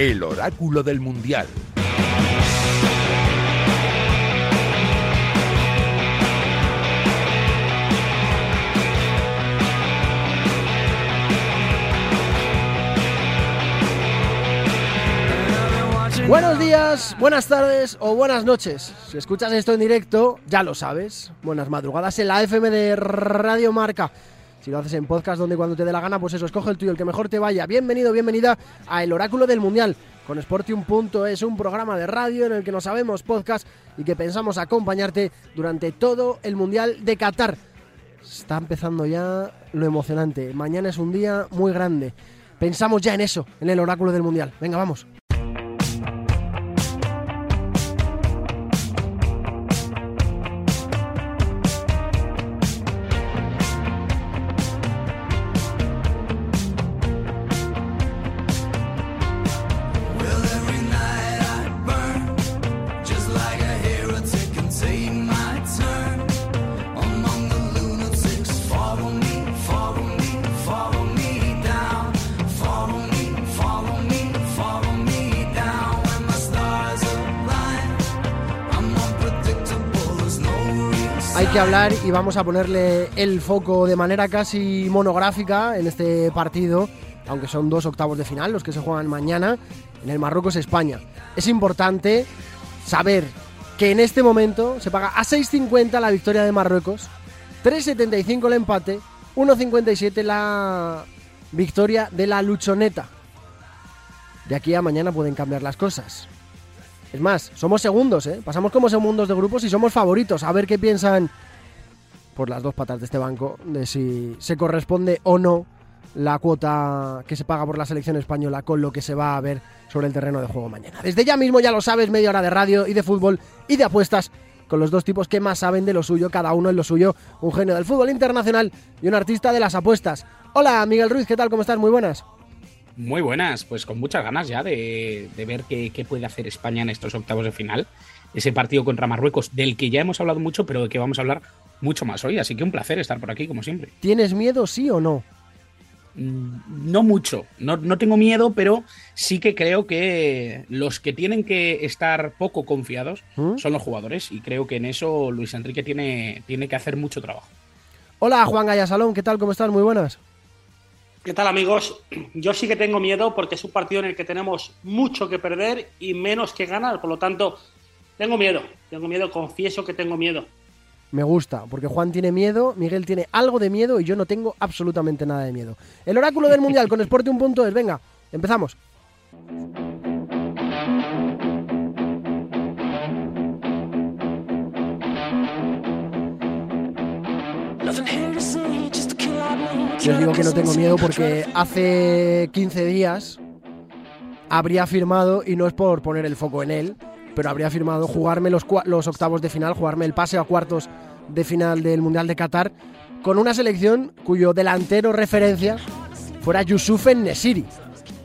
El oráculo del Mundial. Buenos días, buenas tardes o buenas noches. Si escuchas esto en directo, ya lo sabes. Buenas madrugadas en la FM de Radio Marca. Si lo haces en podcast donde cuando te dé la gana, pues eso, escoge el tuyo, el que mejor te vaya. Bienvenido, bienvenida a El Oráculo del Mundial con Sportium.es, un programa de radio en el que no sabemos podcast y que pensamos acompañarte durante todo el Mundial de Qatar. Está empezando ya lo emocionante. Mañana es un día muy grande. Pensamos ya en eso, en el Oráculo del Mundial. Venga, vamos. Que hablar y vamos a ponerle el foco de manera casi monográfica en este partido, aunque son dos octavos de final los que se juegan mañana en el Marruecos-España. Es importante saber que en este momento se paga a 6.50 la victoria de Marruecos, 3.75 el empate, 1.57 la victoria de la Luchoneta. De aquí a mañana pueden cambiar las cosas. Es más, somos segundos, ¿eh? Pasamos como segundos de grupos y somos favoritos. A ver qué piensan por las dos patas de este banco de si se corresponde o no la cuota que se paga por la selección española con lo que se va a ver sobre el terreno de juego mañana. Desde ya mismo ya lo sabes, media hora de radio y de fútbol y de apuestas con los dos tipos que más saben de lo suyo, cada uno en lo suyo, un genio del fútbol internacional y un artista de las apuestas. Hola, Miguel Ruiz, ¿qué tal? ¿Cómo estás? Muy buenas. Muy buenas, pues con muchas ganas ya de, ver qué, puede hacer España en estos octavos de final. Ese partido contra Marruecos, del que ya hemos hablado mucho, pero de que vamos a hablar mucho más hoy. Así que un placer estar por aquí, como siempre. ¿Tienes miedo, sí o no? Mm, no mucho, no, no, tengo miedo, pero sí que creo que los que tienen que estar poco confiados ¿Mm? son los jugadores y creo que en eso Luis Enrique tiene, tiene que hacer mucho trabajo. Hola Juan Gallasalón, ¿qué tal? ¿Cómo estás? Muy buenas. ¿Qué tal amigos? Yo sí que tengo miedo porque es un partido en el que tenemos mucho que perder y menos que ganar, por lo tanto, tengo miedo, tengo miedo, confieso que tengo miedo. Me gusta, porque Juan tiene miedo, Miguel tiene algo de miedo y yo no tengo absolutamente nada de miedo. El oráculo del Mundial con Sportium.es, venga, empezamos. Yo os digo que no tengo miedo porque hace 15 días habría firmado, y no es por poner el foco en él, pero habría firmado jugarme los, los octavos de final, jugarme el pase a cuartos de final del Mundial de Qatar, con una selección cuyo delantero referencia fuera Yusuf Nesiri,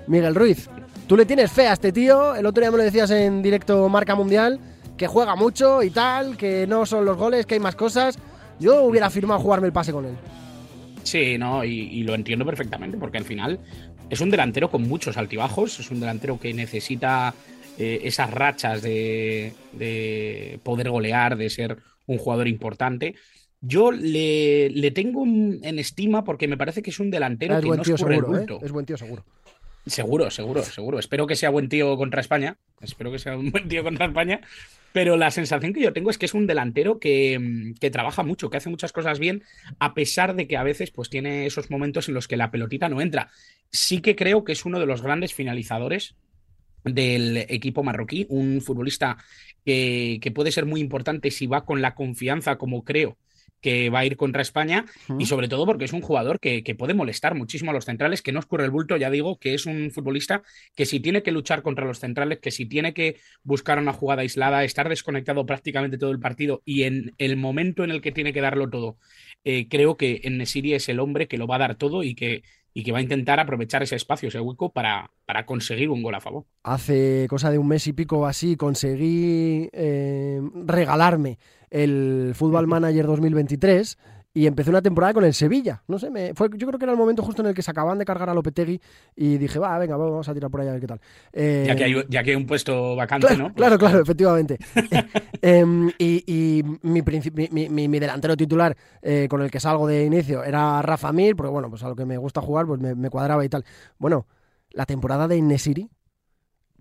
Miguel Ruiz. Tú le tienes fe a este tío, el otro día me lo decías en directo Marca Mundial, que juega mucho y tal, que no son los goles, que hay más cosas. Yo hubiera firmado jugarme el pase con él. Sí, no, y, lo entiendo perfectamente, porque al final es un delantero con muchos altibajos, es un delantero que necesita eh, esas rachas de, poder golear, de ser un jugador importante. Yo le, tengo en estima porque me parece que es un delantero que no tío seguro, ¿eh? Es buen tío seguro. Seguro, seguro, seguro. Espero que sea buen tío contra España. Espero que sea un buen tío contra España. Pero la sensación que yo tengo es que es un delantero que, que, trabaja mucho, que hace muchas cosas bien, a pesar de que a veces pues, tiene esos momentos en los que la pelotita no entra. Sí que creo que es uno de los grandes finalizadores del equipo marroquí, un futbolista que, que puede ser muy importante si va con la confianza, como creo, que va a ir contra España y sobre todo porque es un jugador que, puede molestar muchísimo a los centrales, que no escurre el bulto, ya digo, que es un futbolista que si tiene que luchar contra los centrales, que si tiene que buscar una jugada aislada, estar desconectado prácticamente todo el partido y en el momento en el que tiene que darlo todo, eh, creo que en Nesiri es el hombre que lo va a dar todo y que y que va a intentar aprovechar ese espacio, ese hueco, para, para conseguir un gol a favor. Hace cosa de un mes y pico así conseguí eh, regalarme el Football Manager 2023 y empecé una temporada con el Sevilla. No sé, me, fue, yo creo que era el momento justo en el que se acaban de cargar a Lopetegui y dije, va, venga, vamos a tirar por ahí a ver qué tal. Eh, ya, que hay, ya, que hay, un puesto vacante, claro, ¿no? Claro, claro, efectivamente. eh, y, y mi, mi, mi, mi, delantero titular eh, con el que salgo de inicio era Rafa Mir, porque bueno, pues a lo que me gusta jugar, pues me, me cuadraba y tal. Bueno, la temporada de Inesiri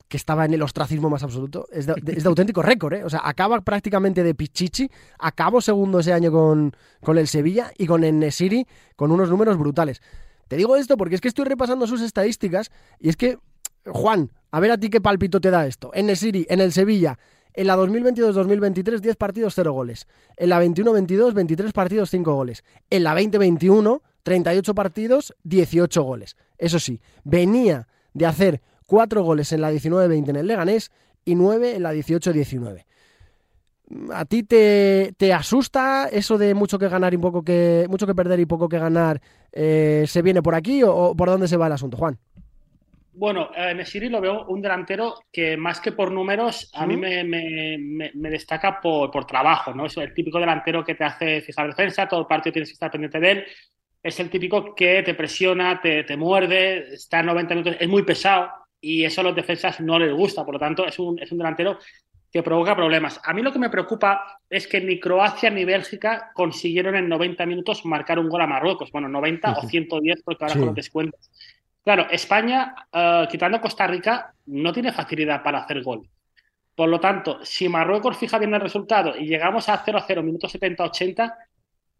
que estaba en el ostracismo más absoluto, es de, auténtico récord, ¿eh? O sea, acaba prácticamente de Pichichi, acabo segundo ese año con, con el Sevilla y con el Nesiri con unos números brutales. Te digo esto porque es que estoy repasando sus estadísticas y es que, Juan, a ver a ti qué palpito te da esto. En Nesiri, en el Sevilla, en la 2022-2023, 10 partidos, 0 goles. En la 21-22, 23 partidos, 5 goles. En la 2021, 38 partidos, 18 goles. Eso sí, venía de hacer 4 goles en la 19-20 en el Leganés y 9 en la 18-19. ¿A ti te, te, asusta eso de mucho que ganar y poco que mucho que perder y poco que ganar? Eh, ¿Se viene por aquí o, o, por dónde se va el asunto, Juan? Bueno, en el Siri lo veo un delantero que más que por números, a mí me, me, me, destaca por, por, trabajo, ¿no? Es el típico delantero que te hace fijar defensa, todo el partido tienes que estar pendiente de él. Es el típico que te presiona, te, te muerde, está 90 minutos, es muy pesado, y eso a los defensas no les gusta. Por lo tanto, es un, es un delantero que provoca problemas. A mí lo que me preocupa es que ni Croacia ni Bélgica consiguieron en 90 minutos marcar un gol a Marruecos. Bueno, 90 sí. o 110, porque ahora sí. con los descuentos. Claro, España, uh, quitando Costa Rica, no tiene facilidad para hacer gol. Por lo tanto, si Marruecos fija bien el resultado y llegamos a 0-0, minutos 70-80,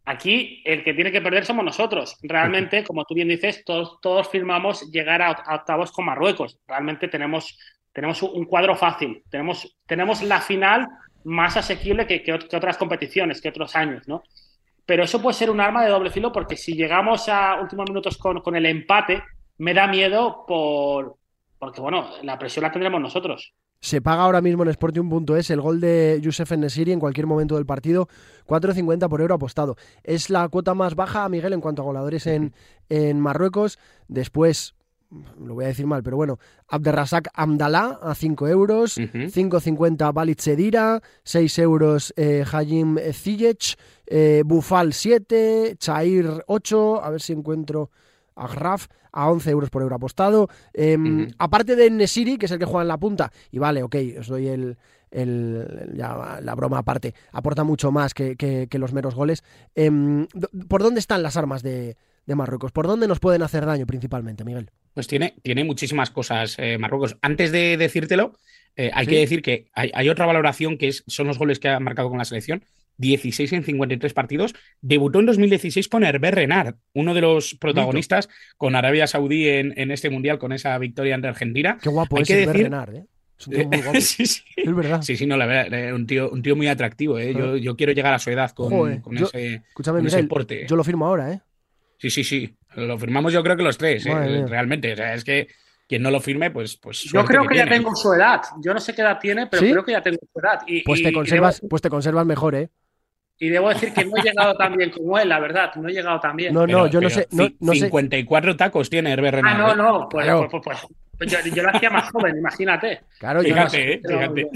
Aquí el que tiene que perder somos nosotros. Realmente, como tú bien dices, todos, todos firmamos llegar a, a, octavos con Marruecos. Realmente tenemos, tenemos un cuadro fácil. Tenemos, tenemos la final más asequible que, que, que, otras competiciones, que otros años, ¿no? Pero eso puede ser un arma de doble filo porque si llegamos a últimos minutos con, con el empate, me da miedo por, porque, bueno, la presión la tendremos nosotros. Se paga ahora mismo en Sportium.es el gol de Youssef Nesiri en cualquier momento del partido, 4.50 por euro apostado. Es la cuota más baja, Miguel, en cuanto a goleadores en, en Marruecos. Después, lo voy a decir mal, pero bueno, Abderrazak Amdalá a 5 euros, uh -huh. 5.50 Balit Sedira, 6 euros eh, Hajim Ziyech, eh, Bufal 7, Chair 8, a ver si encuentro a Graf a 11 euros por euro apostado. Eh, uh -huh. Aparte de Nesiri, que es el que juega en la punta, y vale, ok, os doy el, el, ya, la broma aparte, aporta mucho más que, que, que los meros goles. Eh, ¿Por dónde están las armas de, de, Marruecos? ¿Por dónde nos pueden hacer daño principalmente, Miguel? Pues tiene, tiene muchísimas cosas eh, Marruecos. Antes de decírtelo, eh, hay ¿Sí? que decir que hay, hay, otra valoración que es, son los goles que ha marcado con la selección. 16 en 53 partidos. Debutó en 2016 con Hervé Renard, uno de los protagonistas Mito. con Arabia Saudí en, en, este mundial, con esa victoria ante Argentina. Qué guapo Hay es que Hervé decir... Renard, ¿eh? Es un tío muy guapo. sí, sí. Es verdad. Sí, sí, no, la verdad, eh, un tío, un tío muy atractivo. ¿eh? Yo, yo, quiero llegar a su edad con, Joder, con yo, ese, escúchame, con Miguel, ese porte. Yo lo firmo ahora, ¿eh? Sí, sí, sí. Lo firmamos yo creo que los tres, eh, realmente. O sea, es que quien no lo firme, pues. pues yo creo que, que ya tengo su edad. Yo no sé qué edad tiene, pero ¿Sí? creo que ya tengo su edad. Y, pues, te conservas, y pues te conservas mejor, ¿eh? Y debo decir que no he llegado tan bien como él, la verdad. No he llegado tan bien. No, no, pero, yo no sé. No, no 54 sé. tacos tiene Hervé Renard. Ah, no, no. Pues, claro. pues, pues, pues yo, yo, lo hacía más joven, imagínate. Claro, fíjate, yo no sé, eh, fíjate.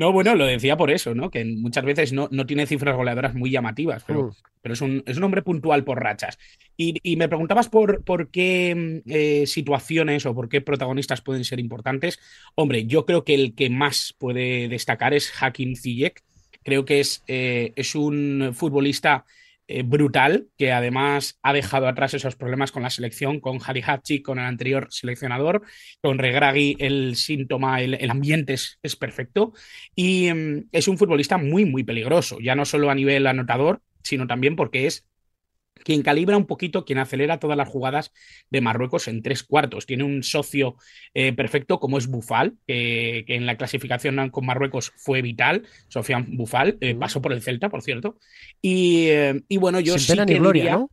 No, bueno, lo decía por eso, ¿no? Que muchas veces no, no tiene cifras goleadoras muy llamativas, pero, mm. pero es, un, es, un, hombre puntual por rachas. Y, y me preguntabas por, por qué eh, situaciones o por qué protagonistas pueden ser importantes. Hombre, yo creo que el que más puede destacar es Hakim Ziyech. Creo que es, eh, es un futbolista eh, brutal, que además ha dejado atrás esos problemas con la selección, con Hachi, con el anterior seleccionador, con Regragui el síntoma, el, el ambiente es, es, perfecto. Y um, es un futbolista muy, muy peligroso, ya no solo a nivel anotador, sino también porque es quien calibra un poquito, quien acelera todas las jugadas de Marruecos en tres cuartos. Tiene un socio eh, perfecto como es Bufal, eh, que en la clasificación con Marruecos fue vital. Sofian Bufal eh, pasó por el Celta, por cierto. Y, eh, y bueno, yo Sin sí pena que ni gloria, diría, ¿no?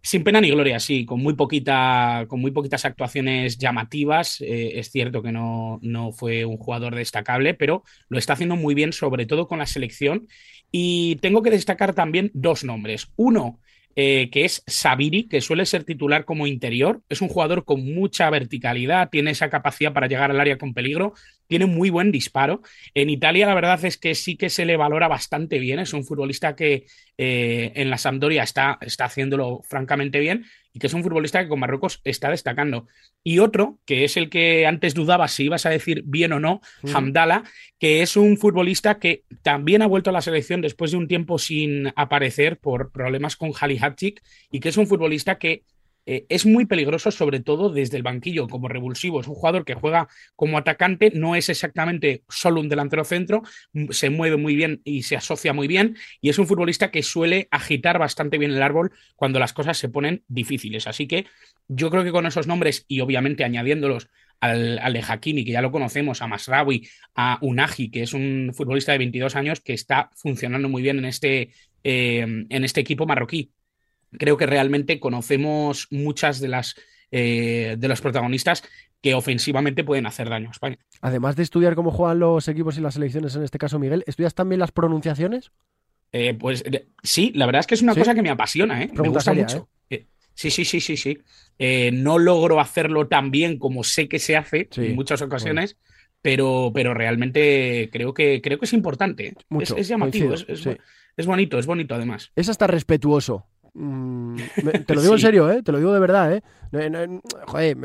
Sin pena ni gloria, sí, con muy, poquita, con muy poquitas actuaciones llamativas. Eh, es cierto que no, no fue un jugador destacable, pero lo está haciendo muy bien, sobre todo con la selección. Y tengo que destacar también dos nombres. Uno, eh, que es Sabiri, que suele ser titular como interior. Es un jugador con mucha verticalidad, tiene esa capacidad para llegar al área con peligro, tiene muy buen disparo. En Italia la verdad es que sí que se le valora bastante bien, es un futbolista que eh, en la Sampdoria está, está haciéndolo francamente bien y que es un futbolista que con Marruecos está destacando. Y otro, que es el que antes dudaba si ibas a decir bien o no, Hamdala, que es un futbolista que también ha vuelto a la selección después de un tiempo sin aparecer por problemas con Hatchik y que es un futbolista que eh, es muy peligroso, sobre todo desde el banquillo, como revulsivo. Es un jugador que juega como atacante, no es exactamente solo un delantero centro, se mueve muy bien y se asocia muy bien, y es un futbolista que suele agitar bastante bien el árbol cuando las cosas se ponen difíciles. Así que yo creo que con esos nombres y obviamente añadiéndolos al, de Hakimi, que ya lo conocemos, a Masraoui, a Unagi, que es un futbolista de 22 años que está funcionando muy bien en este, eh, en este equipo marroquí creo que realmente conocemos muchas de las eh, de los protagonistas que ofensivamente pueden hacer daño a España. Además de estudiar cómo juegan los equipos y las selecciones, en este caso Miguel, ¿estudias también las pronunciaciones? Eh, pues sí, la verdad es que es una cosa que me apasiona, ¿eh? me gusta mucho. ¿eh? sí, sí, sí, sí, sí. no logro hacerlo tan bien como sé que se hace en muchas ocasiones. Pero, pero realmente creo que, creo que es importante. es, llamativo, es, es bonito, es bonito además. Es hasta respetuoso Mm, te lo digo en serio, ¿eh? Te lo digo de verdad, ¿eh? joder,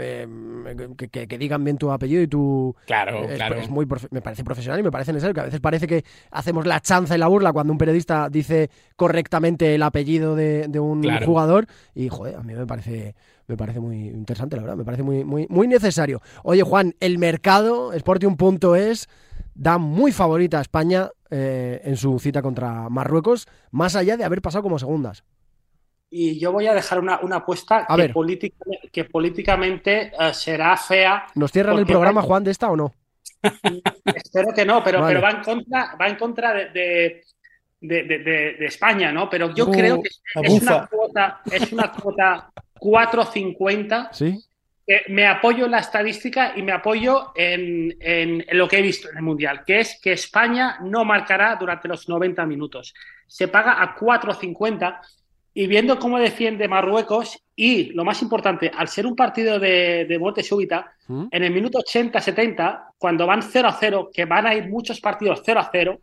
que, digan bien tu apellido y tu... Claro, claro. Es muy me parece profesional y me parece necesario, que a veces parece que hacemos la chanza y la burla cuando un periodista dice correctamente el apellido de, un jugador y, joder, a mí me parece... Me parece muy interesante, la verdad, me parece muy, muy, muy necesario. Oye, Juan, el mercado, Sportium.es, da muy favorita a España eh, en su cita contra Marruecos, más allá de haber pasado como segundas y yo voy a dejar una, apuesta que, que, políticamente eh, será fea. ¿Nos cierran el programa, Juan, de esta o no? Espero que no, pero, pero va en contra, va en contra de, de, España, ¿no? Pero yo creo que es una cuota, es una cuota 4.50. ¿Sí? me apoyo en la estadística y me apoyo en, en, lo que he visto en el Mundial, que es que España no marcará durante los 90 minutos. Se paga a 4.50 y viendo cómo defiende Marruecos y, lo más importante, al ser un partido de, de muerte súbita, ¿Mm? en el minuto 80-70, cuando van 0-0, que van a ir muchos partidos 0-0,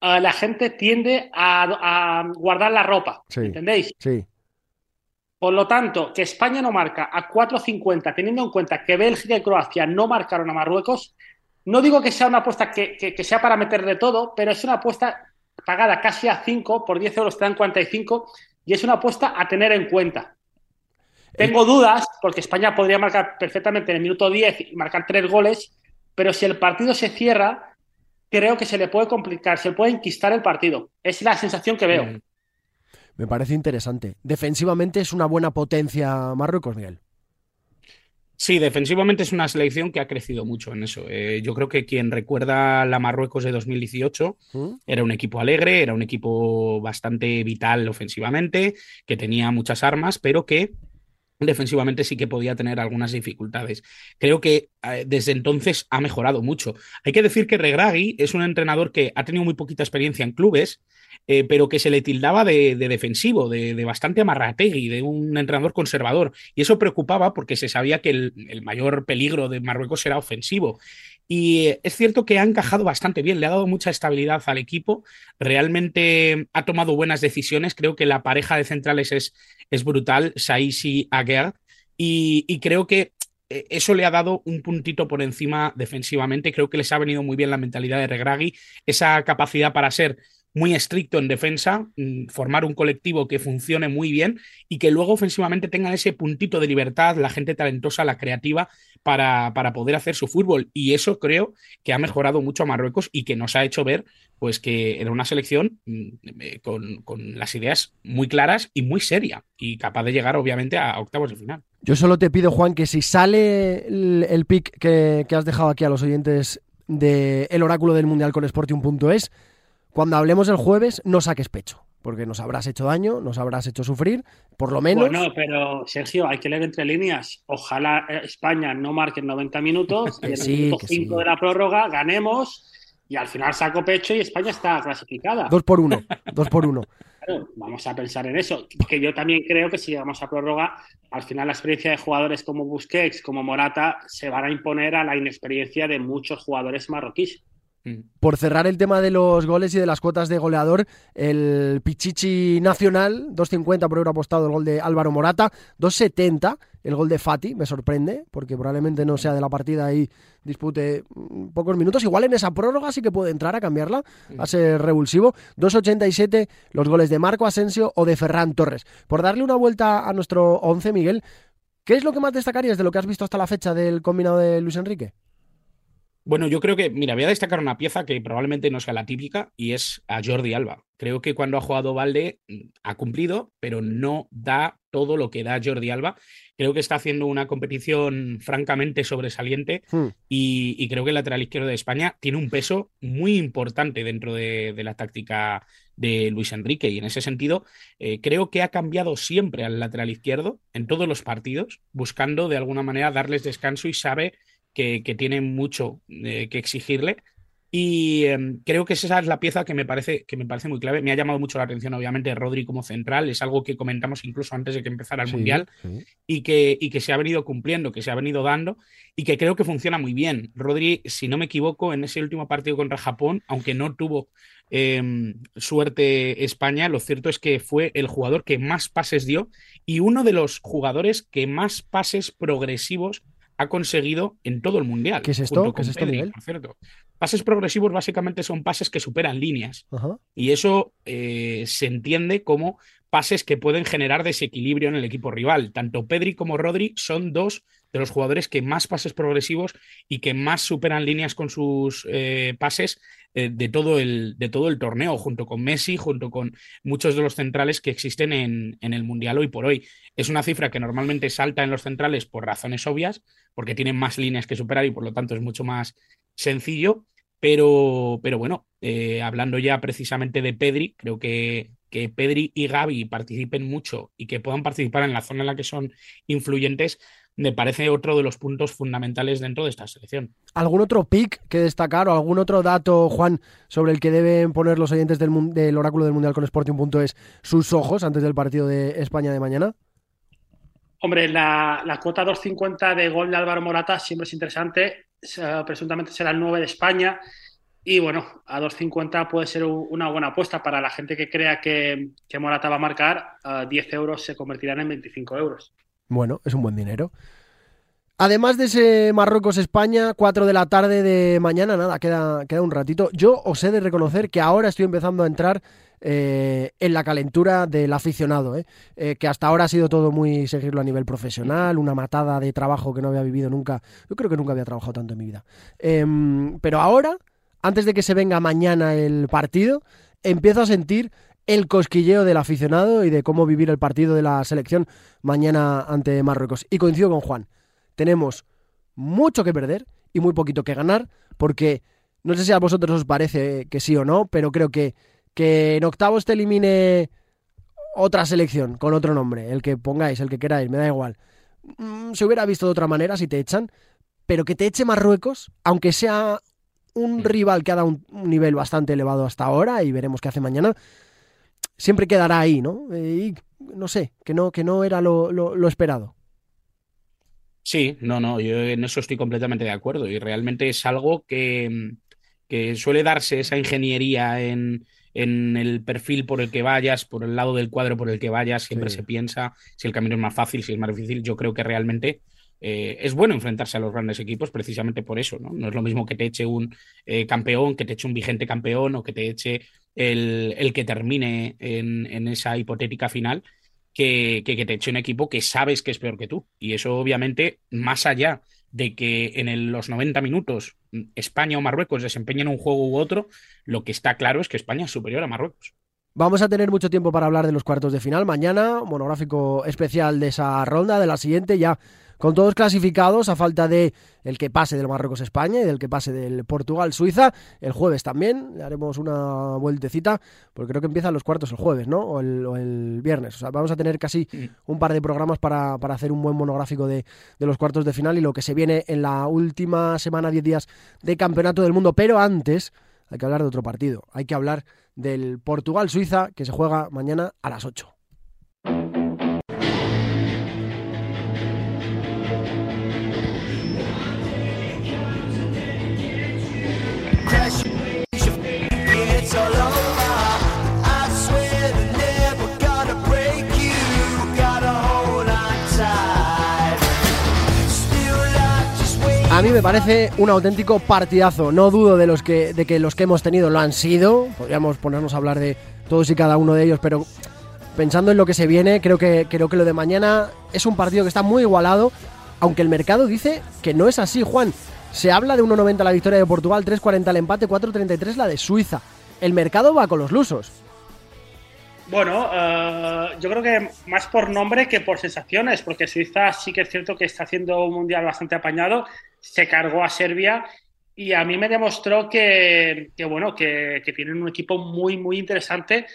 eh, la gente tiende a, guardar la ropa. ¿Entendéis? Sí. Por lo tanto, que España no marca a 4.50, teniendo en cuenta que Bélgica y Croacia no marcaron a Marruecos, no digo que sea una apuesta que, que, sea para meter de todo, pero es una apuesta pagada casi a 5, por 10 euros te dan 45, y es una apuesta a tener en cuenta. Tengo dudas, porque España podría marcar perfectamente en el minuto 10 y marcar tres goles, pero si el partido se cierra, creo que se le puede complicar, se puede enquistar el partido. Es la sensación que veo. Mm. Me parece interesante. Defensivamente es una buena potencia Marruecos, Miguel. Sí, defensivamente es una selección que ha crecido mucho en eso. Eh, yo creo que quien recuerda la Marruecos de 2018 ¿Mm? era un equipo alegre, era un equipo bastante vital ofensivamente, que tenía muchas armas, pero que defensivamente sí que podía tener algunas dificultades. Creo que eh, desde entonces ha mejorado mucho. Hay que decir que Regragui es un entrenador que ha tenido muy poquita experiencia en clubes, eh, pero que se le tildaba de, defensivo, de, bastante amarrategui, de un entrenador conservador. Y eso preocupaba porque se sabía que el, mayor peligro de Marruecos era ofensivo. Y es cierto que ha encajado bastante bien, le ha dado mucha estabilidad al equipo, realmente ha tomado buenas decisiones, creo que la pareja de centrales es, es brutal, Saisi Aguer, y, y creo que eh, eso le ha dado un puntito por encima defensivamente. Creo que les ha venido muy bien la mentalidad de Regragui, esa capacidad para ser muy estricto en defensa, mm, formar un colectivo que funcione muy bien y que luego ofensivamente tengan ese puntito de libertad, la gente talentosa, la creativa, para, para, poder hacer su fútbol. Y eso creo que ha mejorado mucho a Marruecos y que nos ha hecho ver pues que era una selección mm, eh, con, las ideas muy claras y muy seria y capaz de llegar obviamente a, octavos de final. Yo solo te pido, Juan, que si sale el, pick que, has dejado aquí a los oyentes del el oráculo del Mundial con Sportium.es, cuando hablemos el jueves, no saques pecho, porque nos habrás hecho daño, nos habrás hecho sufrir, por lo menos. Bueno, pero Sergio, hay que leer entre líneas. Ojalá España no marque 90 minutos y en el minuto 5 de la prórroga ganemos y al final sacó pecho y España está clasificada. Dos por uno, dos por uno. Claro, vamos a pensar en eso. Que yo también creo que si llegamos a prórroga, al final la experiencia de jugadores como Busquets, como Morata, se van a imponer a la inexperiencia de muchos jugadores marroquíes. Mm. Por cerrar el tema de los goles y de las cuotas de goleador, el Pichichi Nacional, 2.50 por euro apostado el gol de Álvaro Morata, 2.70 el gol de Fati, me sorprende, porque probablemente no sea de la partida y dispute mm, pocos minutos. Igual en esa prórroga sí que puede entrar a cambiarla, a ser revulsivo. 2.87 los goles de Marco Asensio o de Ferran Torres. Por darle una vuelta a nuestro 11, Miguel, ¿qué es lo que más destacarías de lo que has visto hasta la fecha del combinado de Luis Enrique? Bueno, yo creo que, mira, voy a destacar una pieza que probablemente no sea la típica y es a Jordi Alba. Creo que cuando ha jugado Valde mm, ha cumplido, pero no da todo lo que da Jordi Alba. Creo que está haciendo una competición francamente sobresaliente hmm. y, creo que el lateral izquierdo de España tiene un peso muy importante dentro de, la táctica de Luis Enrique y en ese sentido eh, creo que ha cambiado siempre al lateral izquierdo en todos los partidos, buscando de alguna manera darles descanso y sabe que, tiene mucho eh, que exigirle. Y em, creo que esa es la pieza que me, parece, que me parece muy clave. Me ha llamado mucho la atención, obviamente, Rodri como central. Es algo que comentamos incluso antes de que empezara el Mundial Y, que, y que se ha venido cumpliendo, que se ha venido dando y que creo que funciona muy bien. Rodri, si no me equivoco, en ese último partido contra Japón, aunque no tuvo em, suerte España, lo cierto es que fue el jugador que más pases dio y uno de los jugadores que más pases progresivos ha conseguido en todo el mundial. ¿Qué es esto? ¿Qué es este nivel? Por cierto. Pases progresivos básicamente son pases que superan líneas. Y eso eh, se entiende como pases que pueden generar desequilibrio en el equipo rival. Tanto Pedri como Rodri son dos de los jugadores que más pases progresivos y que más superan líneas con sus eh, pases eh, de, todo el, de todo el torneo, junto con Messi, junto con muchos de los centrales que existen en, en el Mundial hoy por hoy. Es una cifra que normalmente salta en los centrales por razones obvias, porque tienen más líneas que superar y por lo tanto es mucho más sencillo. Pero, pero bueno, eh, hablando ya precisamente de Pedri, creo que, que Pedri y Gaby participen mucho y que puedan participar en la zona en la que son influyentes, me parece otro de los puntos fundamentales dentro de esta selección. ¿Algún otro pick que destacar o algún otro dato, Juan, sobre el que deben poner los oyentes del, del oráculo del Mundial con Sporting.es sus ojos antes del partido de España de mañana? Hombre, la, cuota 2.50 de gol de Álvaro Morata siempre es interesante. Presuntamente será el 9 de España. Y bueno, a 2.50 puede ser una buena apuesta para la gente que crea que, Morata va a marcar. 10 euros se convertirán en 25 euros. Bueno, es un buen dinero. Además de ese Marruecos-España, 4 de la tarde de mañana, nada, queda, queda un ratito. Yo os he de reconocer que ahora estoy empezando a entrar eh, en la calentura del aficionado, ¿eh? Eh, que hasta ahora ha sido todo muy seguirlo a nivel profesional, una matada de trabajo que no había vivido nunca. Yo creo que nunca había trabajado tanto en mi vida. Em, pero ahora, antes de que se venga mañana el partido, empiezo a sentir el cosquilleo del aficionado y de cómo vivir el partido de la selección mañana ante Marruecos. Y coincido con Juan, tenemos mucho que perder y muy poquito que ganar, porque no sé si a vosotros os parece que sí o no, pero creo que que en octavos te elimine otra selección con otro nombre, el que pongáis, el que queráis, me da igual. Mm, se hubiera visto de otra manera si te echan, pero que te eche Marruecos, aunque sea un rival que ha dado un, nivel bastante elevado hasta ahora y veremos qué hace mañana, siempre quedará ahí, ¿no? Y no sé, que no, que no era lo, lo esperado. Sí, no, no, yo en eso estoy completamente de acuerdo y realmente es algo que, que suele darse esa ingeniería en, en el perfil por el que vayas, por el lado del cuadro por el que vayas, siempre se piensa si el camino es más fácil, si es más difícil. Yo creo que realmente eh, es bueno enfrentarse a los grandes equipos precisamente por eso, ¿no? No es lo mismo que te eche un eh, campeón, que te eche un vigente campeón o que te eche el, el que termine en, en, esa hipotética final. Que, te eche un equipo que sabes que es peor que tú. Y eso, obviamente, más allá de que en los 90 minutos España o Marruecos desempeñen un juego u otro, lo que está claro es que España es superior a Marruecos. Vamos a tener mucho tiempo para hablar de los cuartos de final. Mañana, monográfico especial de esa ronda, de la siguiente, ya con todos clasificados a falta de el que pase del Marruecos España y del que pase del Portugal Suiza. El jueves también le haremos una vueltecita, porque creo que empiezan los cuartos el jueves, ¿no? O el, viernes. O sea, vamos a tener casi un par de programas para, hacer un buen monográfico de, de, los cuartos de final y lo que se viene en la última semana, 10 días de campeonato del mundo. Pero antes hay que hablar de otro partido. Hay que hablar del Portugal-Suiza que se juega mañana a las 8. A mí me parece un auténtico partidazo. No dudo de, los que, de que los que hemos tenido lo han sido. Podríamos ponernos a hablar de todos y cada uno de ellos, pero pensando en lo que se viene, creo que, creo que lo de mañana es un partido que está muy igualado, aunque el mercado dice que no es así, Juan. Se habla de 1.90 la victoria de Portugal, 3.40 el empate, 4.33 la de Suiza. El mercado va con los lusos. Bueno, uh, yo creo que más por nombre que por sensaciones, porque Suiza sí que es cierto que está haciendo un mundial bastante apañado, se cargó a Serbia y a mí me demostró que, bueno, que, que, tienen un equipo muy, muy interesante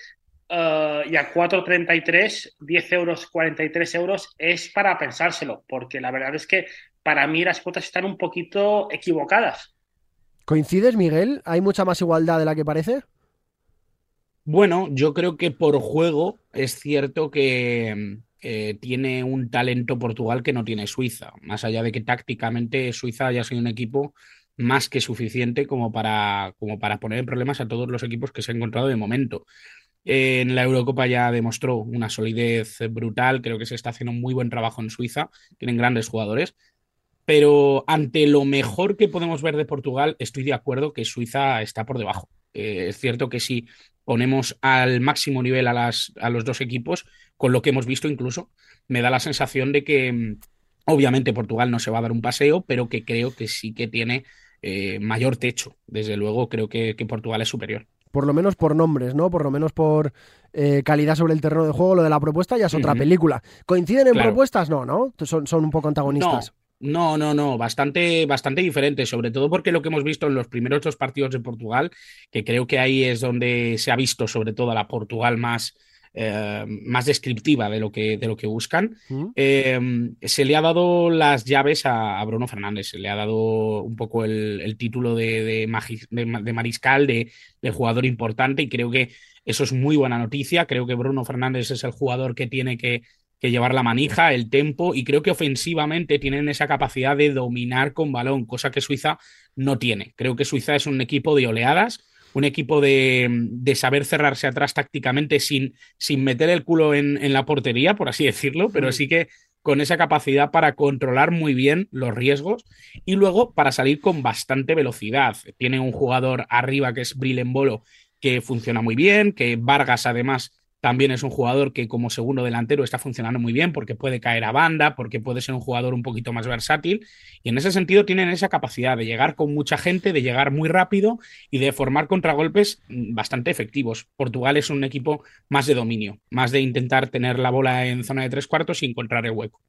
uh, y a 4.33, 10 euros, 43 euros es para pensárselo, porque la verdad es que para mí las cuotas están un poquito equivocadas. ¿Coincides, Miguel? ¿Hay mucha más igualdad de la que parece? Bueno, yo creo que por juego es cierto que eh, tiene un talento Portugal que no tiene Suiza, más allá de que tácticamente Suiza haya sido un equipo más que suficiente como para, como para poner en problemas a todos los equipos que se han encontrado de momento. En la Eurocopa ya demostró una solidez brutal, creo que se está haciendo un muy buen trabajo en Suiza, tienen grandes jugadores, pero ante lo mejor que podemos ver de Portugal, estoy de acuerdo que Suiza está por debajo. Eh, es cierto que si ponemos al máximo nivel a, las, a los dos equipos, con lo que hemos visto incluso, me da la sensación de que mm, obviamente Portugal no se va a dar un paseo, pero que creo que sí que tiene eh, mayor techo. Desde luego creo que, que, Portugal es superior. Por lo menos por nombres, ¿no? Por lo menos por eh, calidad sobre el terreno de juego. Lo de la propuesta ya es otra uh -huh. película. ¿Coinciden en claro. propuestas? No, ¿no? Son, son un poco antagonistas. No. No, no, no, bastante, bastante diferente, sobre todo porque lo que hemos visto en los primeros dos partidos de Portugal, que creo que ahí es donde se ha visto sobre todo a la Portugal más, eh, más descriptiva de lo que, de lo que buscan, ¿Mm? eh, se le ha dado las llaves a, a, Bruno Fernández, se le ha dado un poco el, el título de, de, magis, de, de mariscal, de, jugador importante y creo que eso es muy buena noticia, creo que Bruno Fernández es el jugador que tiene que que llevar la manija, el tempo, y creo que ofensivamente tienen esa capacidad de dominar con balón, cosa que Suiza no tiene. Creo que Suiza es un equipo de oleadas, un equipo de, de saber cerrarse atrás tácticamente sin, sin meter el culo en, en, la portería, por así decirlo, pero sí que con esa capacidad para controlar muy bien los riesgos y luego para salir con bastante velocidad. Tiene un jugador arriba que es Bolo que funciona muy bien, que Vargas además también es un jugador que como segundo delantero está funcionando muy bien porque puede caer a banda, porque puede ser un jugador un poquito más versátil y en ese sentido tienen esa capacidad de llegar con mucha gente, de llegar muy rápido y de formar contragolpes bastante efectivos. Portugal es un equipo más de dominio, más de intentar tener la bola en zona de tres cuartos y encontrar el hueco.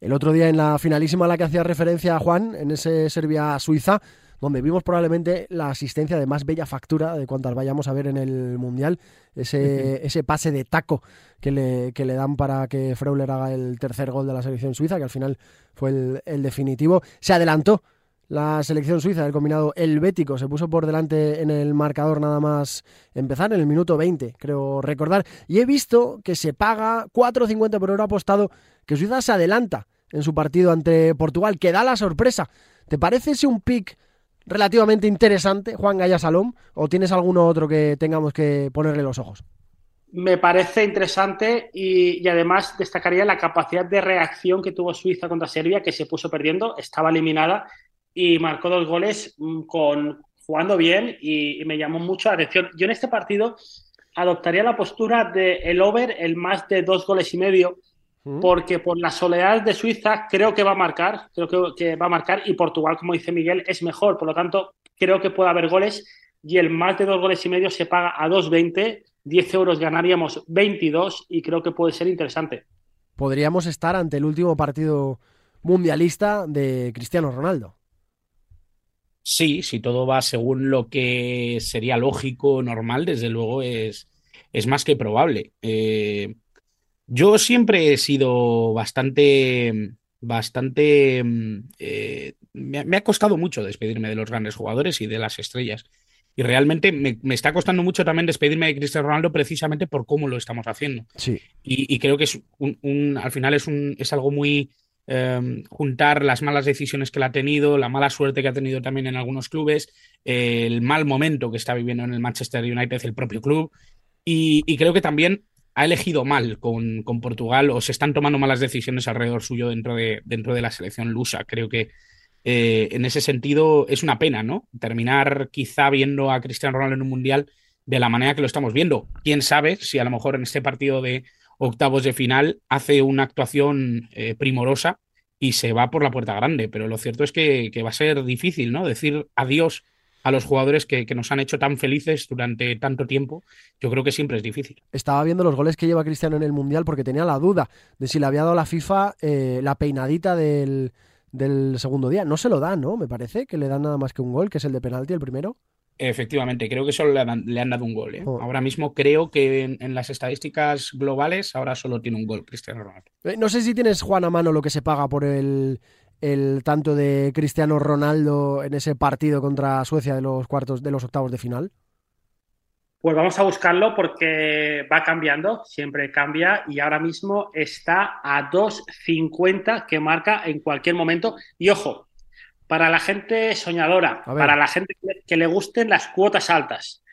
El otro día en la finalísima a la que hacía referencia Juan, en ese Serbia-Suiza, donde vimos probablemente la asistencia de más bella factura de cuantas vayamos a ver en el Mundial, ese, ese pase de taco que le, que le, dan para que Freuler haga el tercer gol de la selección suiza, que al final fue el, el definitivo. Se adelantó la selección suiza del combinado helvético, se puso por delante en el marcador nada más empezar, en el minuto 20, creo recordar. Y he visto que se paga 4.50 por hora apostado, que Suiza se adelanta en su partido ante Portugal, que da la sorpresa. ¿Te parece ese un pick relativamente interesante, Juan Gaya Salom, o tienes alguno otro que tengamos que ponerle los ojos? Me parece interesante y, además destacaría la capacidad de reacción que tuvo Suiza contra Serbia, que se puso perdiendo, estaba eliminada y marcó dos goles con, jugando bien y, me llamó mucho la atención. Yo en este partido adoptaría la postura de el over, el más de dos goles y medio, porque por la soledad de Suiza creo que va a marcar, creo que, que, va a marcar y Portugal, como dice Miguel, es mejor, por lo tanto creo que puede haber goles y el más de dos goles y medio se paga a 2.20, 10 euros ganaríamos 22 y creo que puede ser interesante. Podríamos estar ante el último partido mundialista de Cristiano Ronaldo. Sí, si todo va según lo que sería lógico, normal, desde luego es, es más que probable. Eh, yo siempre he sido bastante, bastante, eh, me, me, ha costado mucho despedirme de los grandes jugadores y de las estrellas. Y realmente me, está costando mucho también despedirme de Cristiano Ronaldo precisamente por cómo lo estamos haciendo. Sí. Y, creo que es un, al final es, un, es algo muy em, juntar las malas decisiones que él ha tenido, la mala suerte que ha tenido también en algunos clubes, el mal momento que está viviendo en el Manchester United el propio club. Y, creo que también ha elegido mal con, con, Portugal o se están tomando malas decisiones alrededor suyo dentro de, dentro de la selección lusa. Creo que eh, en ese sentido es una pena, ¿no? Terminar quizá viendo a Cristiano Ronaldo en un mundial de la manera que lo estamos viendo. Quién sabe si a lo mejor en este partido de octavos de final hace una actuación eh, primorosa y se va por la puerta grande. Pero lo cierto es que, va a ser difícil, ¿no? Decir adiós a los jugadores que, nos han hecho tan felices durante tanto tiempo, yo creo que siempre es difícil. Estaba viendo los goles que lleva Cristiano en el Mundial porque tenía la duda de si le había dado a la FIFA eh, la peinadita del, del segundo día. No se lo da, ¿no? Me parece que le dan nada más que un gol, que es el de penalti, el primero. Efectivamente, creo que solo le han, dado un gol. ¿eh? Oh. Ahora mismo creo que en, las estadísticas globales ahora solo tiene un gol Cristiano Ronaldo. Eh, no sé si tienes, Juan, a mano lo que se paga por el, el tanto de Cristiano Ronaldo en ese partido contra Suecia de los cuartos de los octavos de final. Pues vamos a buscarlo porque va cambiando, siempre cambia y ahora mismo está a 2.50 que marca en cualquier momento. Y ojo, para la gente soñadora, para la gente que le gusten las cuotas altas,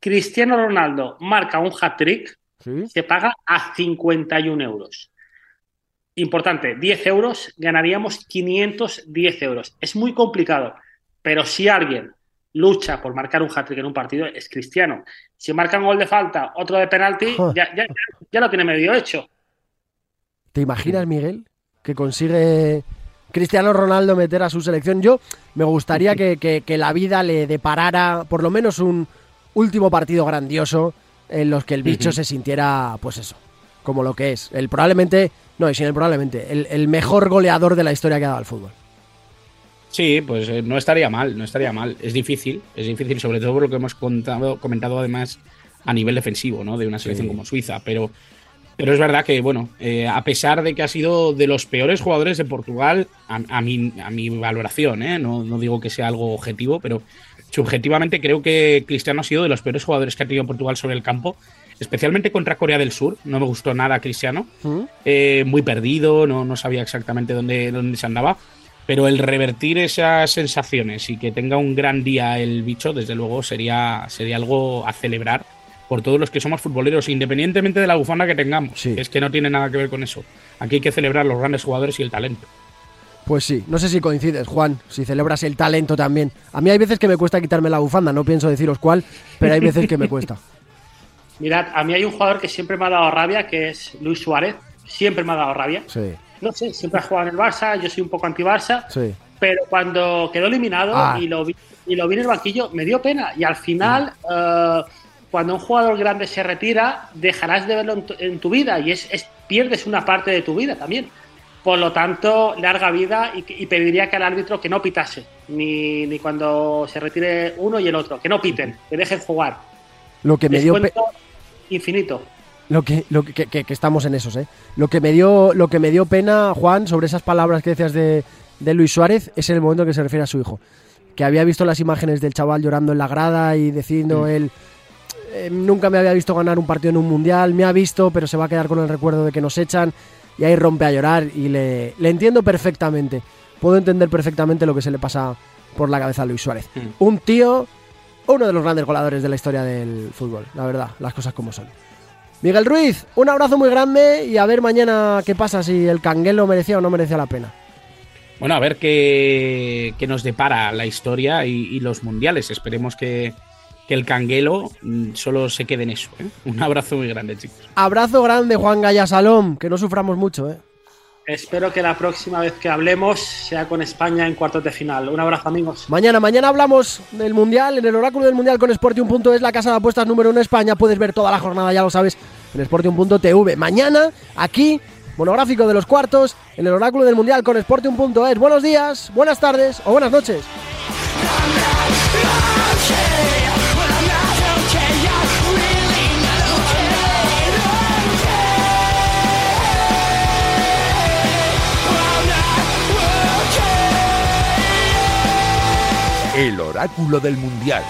Cristiano Ronaldo marca un hat-trick, se paga a 51 euros. Importante, 10 euros, ganaríamos 510 euros. Es muy complicado, pero si alguien lucha por marcar un hat-trick en un partido es Cristiano. Si marca un gol de falta, otro de penalti, ya, lo tiene medio hecho. ¿Te imaginas, Miguel, que consigue Cristiano Ronaldo meter a su selección? Yo me gustaría que, la vida le deparara por lo menos un último partido grandioso en los que el bicho se sintiera, pues eso, como lo que es. El probablemente, no, sin el probablemente, el, el mejor goleador de la historia que ha dado el fútbol. Sí, pues eh, no estaría mal, no estaría mal. Es difícil, es difícil, sobre todo por lo que hemos contado, comentado además a nivel defensivo, ¿no? De una selección como Suiza, pero, pero es verdad que, bueno, eh, a pesar de que ha sido de los peores jugadores de Portugal, a, mi, a mi valoración, ¿eh? No, no digo que sea algo objetivo, pero subjetivamente creo que Cristiano ha sido de los peores jugadores que ha tenido Portugal sobre el campo, especialmente contra Corea del Sur. No me gustó nada Cristiano, ¿Mm? eh, muy perdido, no, no sabía exactamente dónde, dónde se andaba. Pero el revertir esas sensaciones y que tenga un gran día el bicho, desde luego sería, sería algo a celebrar por todos los que somos futboleros, independientemente de la bufanda que tengamos. Es que no tiene nada que ver con eso. Aquí hay que celebrar los grandes jugadores y el talento. Pues sí, no sé si coincides, Juan, si celebras el talento también. A mí hay veces que me cuesta quitarme la bufanda, no pienso deciros cuál, pero hay veces que me cuesta. Mirad, a mí hay un jugador que siempre me ha dado rabia, que es Luis Suárez. Siempre me ha dado rabia. Sí no sé, siempre ha jugado en el Barça, yo soy un poco anti-Barça, pero cuando quedó eliminado ah. y, lo vi, y lo vi en el banquillo, me dio pena. Y al final, mm. eh, cuando un jugador grande se retira, dejarás de verlo en tu, vida y es, pierdes una parte de tu vida también. Por lo tanto, larga vida y, pediría que al árbitro que no pitase, ni, ni, cuando se retire uno y el otro, que no piten, que dejen jugar. Lo que me dio infinito lo que, lo que, que, estamos en esos, ¿eh? Lo que me dio, lo que me dio pena, Juan, sobre esas palabras que decías de, de Luis Suárez, es el momento que se refiere a su hijo. Que había visto las imágenes del chaval llorando en la grada y diciendo él. Eh, nunca me había visto ganar un partido en un mundial, me ha visto, pero se va a quedar con el recuerdo de que nos echan. Y ahí rompe a llorar y le, le entiendo perfectamente. Puedo entender perfectamente lo que se le pasa por la cabeza a Luis Suárez. Mm. Un tío, uno de los grandes goleadores de la historia del fútbol, la verdad, las cosas como son. Miguel Ruiz, un abrazo muy grande y a ver mañana qué pasa, si el canguelo merecía o no merecía la pena. Bueno, a ver qué, nos depara la historia y, los mundiales. Esperemos que, el canguelo mm, solo se quede en eso. ¿eh? Un abrazo muy grande, chicos. Abrazo grande, Juan Gaya Salom, que no suframos mucho. ¿eh? Espero que la próxima vez que hablemos sea con España en cuartos de final. Un abrazo, amigos. Mañana, mañana hablamos del Mundial, en el oráculo del Mundial con Sportium.es, la casa de apuestas número uno en España. Puedes ver toda la jornada, ya lo sabes, en Sportium.tv. Mañana, aquí, monográfico de los cuartos, en el oráculo del Mundial con Sportium.es. Buenos días, buenas tardes o buenas noches. El oráculo del mundial.